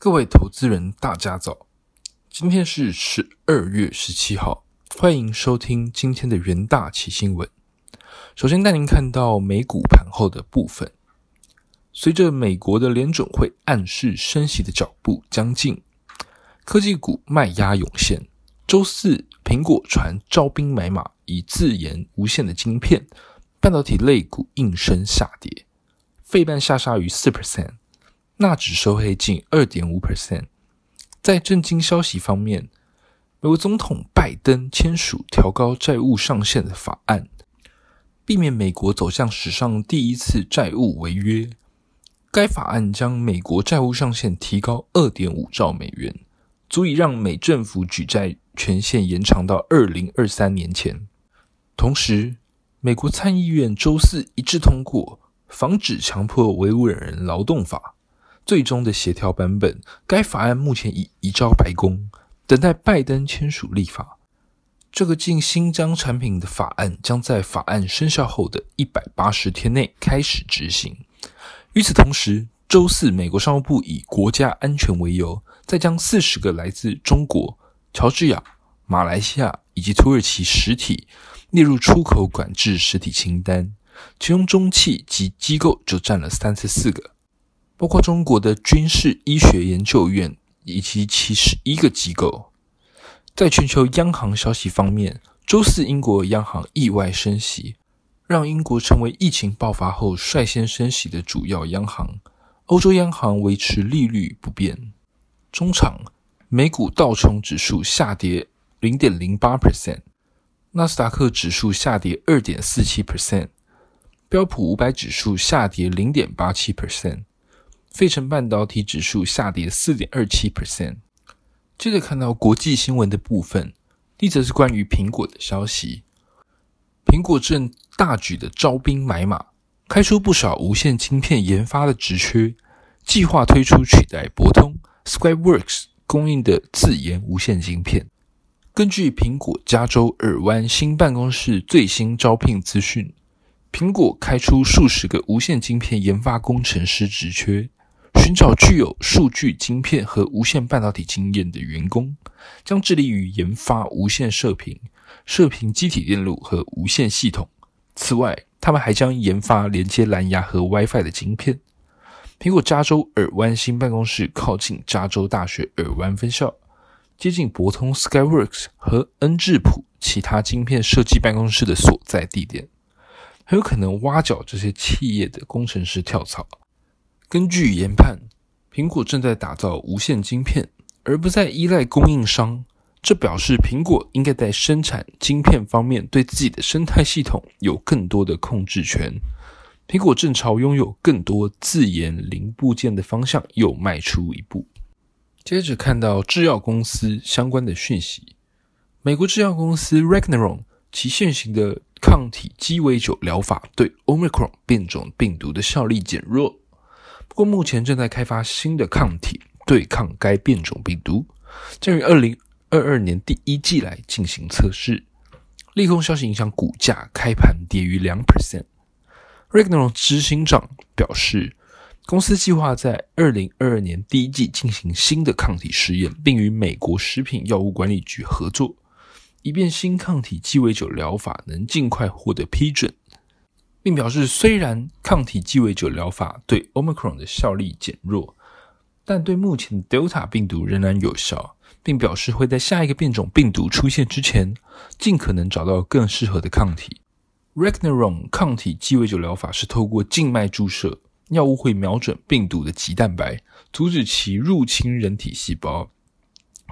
各位投资人，大家早！今天是十二月十七号，欢迎收听今天的元大奇新闻。首先带您看到美股盘后的部分。随着美国的联准会暗示升息的脚步将近，科技股卖压涌现。周四，苹果传招兵买马，以自研无线的晶片，半导体类股应声下跌，费半下杀逾四 percent。纳指收黑近二点五 percent。在震惊消息方面，美国总统拜登签署调高债务上限的法案，避免美国走向史上第一次债务违约。该法案将美国债务上限提高二点五兆美元，足以让美政府举债权限延长到二零二三年前。同时，美国参议院周四一致通过《防止强迫维吾尔人劳动法》。最终的协调版本，该法案目前已移交白宫，等待拜登签署立法。这个进新疆产品的法案将在法案生效后的一百八十天内开始执行。与此同时，周四，美国商务部以国家安全为由，再将四十个来自中国、乔治亚、马来西亚以及土耳其实体列入出口管制实体清单，其中中企及机构就占了三十四个。包括中国的军事医学研究院以及其十一个机构。在全球央行消息方面，周四英国央行意外升息，让英国成为疫情爆发后率先升息的主要央行。欧洲央行维持利率不变。中场，美股道琼指数下跌零点零八 percent，纳斯达克指数下跌二点四七 percent，标普五百指数下跌零点八七 percent。费城半导体指数下跌四点二七 percent。接着看到国际新闻的部分，一则是关于苹果的消息。苹果正大举的招兵买马，开出不少无线晶片研发的职缺，计划推出取代博通 Skyworks 供应的自研无线晶片。根据苹果加州尔湾新办公室最新招聘资讯，苹果开出数十个无线晶片研发工程师职缺。寻找具有数据晶片和无线半导体经验的员工，将致力于研发无线射频、射频机体电路和无线系统。此外，他们还将研发连接蓝牙和 WiFi 的晶片。苹果加州尔湾新办公室靠近加州大学尔湾分校，接近博通 Skyworks 和恩智浦其他晶片设计办公室的所在地点，很有可能挖角这些企业的工程师跳槽。根据研判，苹果正在打造无线晶片，而不再依赖供应商。这表示苹果应该在生产晶片方面对自己的生态系统有更多的控制权。苹果正朝拥有更多自研零部件的方向又迈出一步。接着看到制药公司相关的讯息，美国制药公司 Regeneron 其现行的抗体鸡尾酒疗法对 Omicron 变种病毒的效力减弱。不过，目前正在开发新的抗体对抗该变种病毒，将于二零二二年第一季来进行测试。利空消息影响股价，开盘跌逾两 percent。Regeneron 执行长表示，公司计划在二零二二年第一季进行新的抗体试验，并与美国食品药物管理局合作，以便新抗体鸡尾酒疗法能尽快获得批准。并表示，虽然抗体鸡尾酒疗法对 Omicron 的效力减弱，但对目前的 Delta 病毒仍然有效，并表示会在下一个变种病毒出现之前，尽可能找到更适合的抗体。r e g n e r o n 抗体鸡尾酒疗法是透过静脉注射，药物会瞄准病毒的棘蛋白，阻止其入侵人体细胞。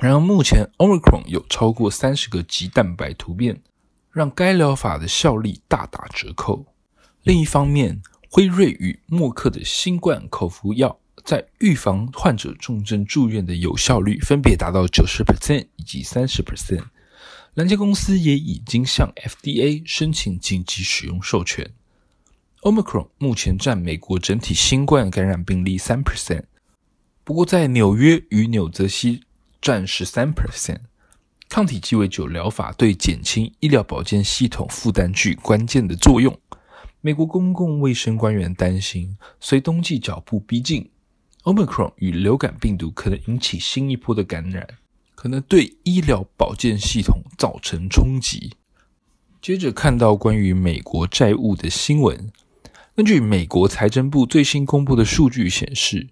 然而，目前 Omicron 有超过三十个棘蛋白突变，让该疗法的效力大打折扣。另一方面，辉瑞与默克的新冠口服药在预防患者重症住院的有效率分别达到九十 percent 以及三十 percent。两家公司也已经向 FDA 申请紧急使用授权。Omicron 目前占美国整体新冠感染病例三 percent，不过在纽约与纽泽西占十三 percent。抗体鸡尾酒疗法对减轻医疗保健系统负担具关键的作用。美国公共卫生官员担心，随冬季脚步逼近 Omicron 与流感病毒可能引起新一波的感染，可能对医疗保健系统造成冲击。接着看到关于美国债务的新闻，根据美国财政部最新公布的数据显示，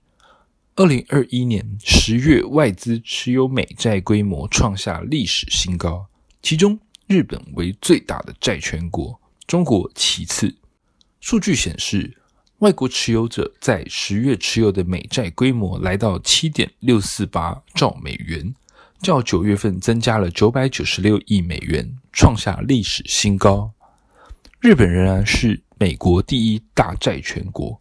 二零二一年十月外资持有美债规模创下历史新高，其中日本为最大的债权国，中国其次。数据显示。外国持有者在十月持有的美债规模来到七点六四八兆美元，较九月份增加了九百九十六亿美元，创下历史新高。日本仍然是美国第一大债权国，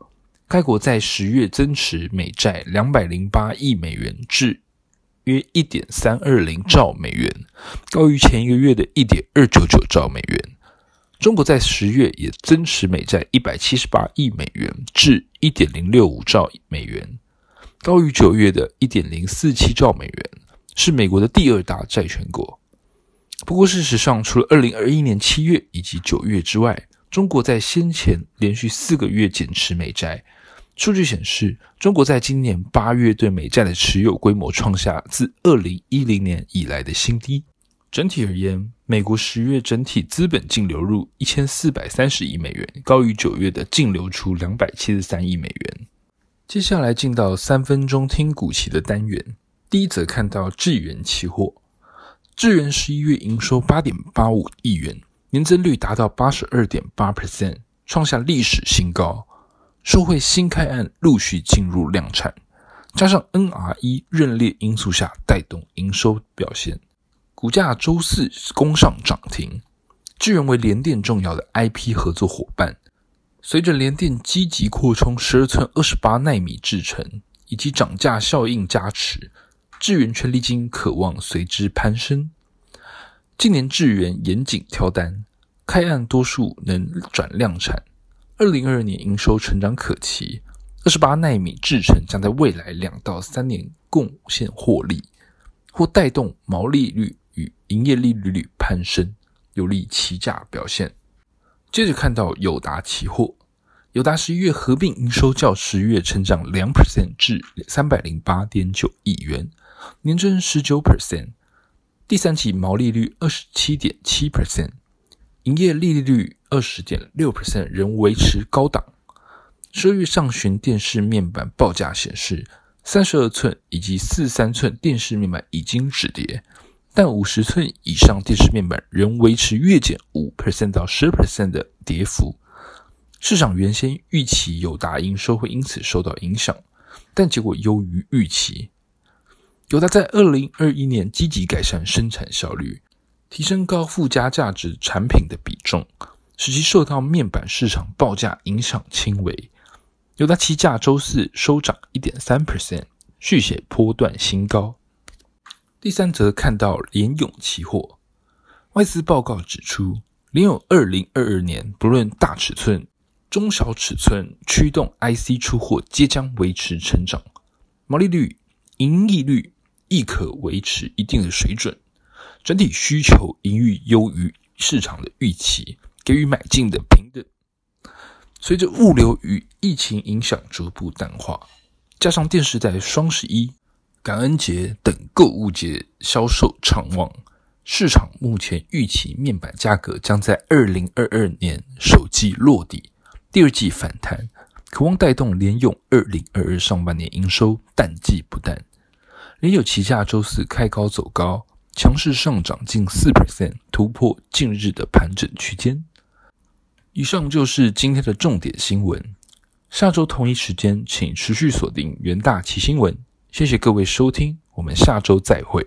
该国在十月增持美债两百零八亿美元至约一点三二零兆美元，高于前一个月的一点二九九兆美元。中国在十月也增持美债一百七十八亿美元至一点零六五兆美元，高于九月的一点零四七兆美元，是美国的第二大债权国。不过，事实上，除了二零二一年七月以及九月之外，中国在先前连续四个月减持美债。数据显示，中国在今年八月对美债的持有规模创下自二零一零年以来的新低。整体而言，美国十月整体资本净流入一千四百三十亿美元，高于九月的净流出两百七十三亿美元。接下来进到三分钟听股期的单元，第一则看到智元期货，智元十一月营收八点八五亿元，年增率达到八十二点八 percent，创下历史新高。受惠新开案陆续进入量产，加上 NRE 认列因素下带动营收表现。股价周四攻上涨停，智源为联电重要的 IP 合作伙伴。随着联电积极扩充十二寸二十八纳米制程，以及涨价效应加持，智源权利金渴望随之攀升。今年智源严谨挑单，开案多数能转量产。二零二二年营收成长可期，二十八纳米制程将在未来两到三年贡献获利，或带动毛利率。与营业利率率攀升，有利期价表现。接着看到友达期货，友达十一月合并营收较十月成长两 percent 至三百零八点九亿元，年增十九 percent。第三季毛利率二十七点七 percent，营业利率二十点六 percent 仍维持高档。十二月上旬电视面板报价显示，三十二寸以及四三寸电视面板已经止跌。但五十寸以上电视面板仍维持月减五 percent 到十 percent 的跌幅。市场原先预期友达营收会因此受到影响，但结果优于预期。友达在二零二一年积极改善生产效率，提升高附加价值产品的比重，使其受到面板市场报价影响轻微。友达期价周四收涨一点三 percent，续写波段新高。第三则看到联咏期货，外资报告指出，联咏二零二二年不论大尺寸、中小尺寸驱动 IC 出货皆将维持成长，毛利率、盈利率亦可维持一定的水准，整体需求盈余优于市场的预期，给予买进的平等。随着物流与疫情影响逐步淡化，加上电视在双十一。感恩节等购物节销售畅旺，市场目前预期面板价格将在二零二二年首季落底，第二季反弹，渴望带动联咏二零二二上半年营收淡季不淡。联咏旗下周四开高走高，强势上涨近四 percent，突破近日的盘整区间。以上就是今天的重点新闻，下周同一时间请持续锁定元大奇新闻。谢谢各位收听，我们下周再会。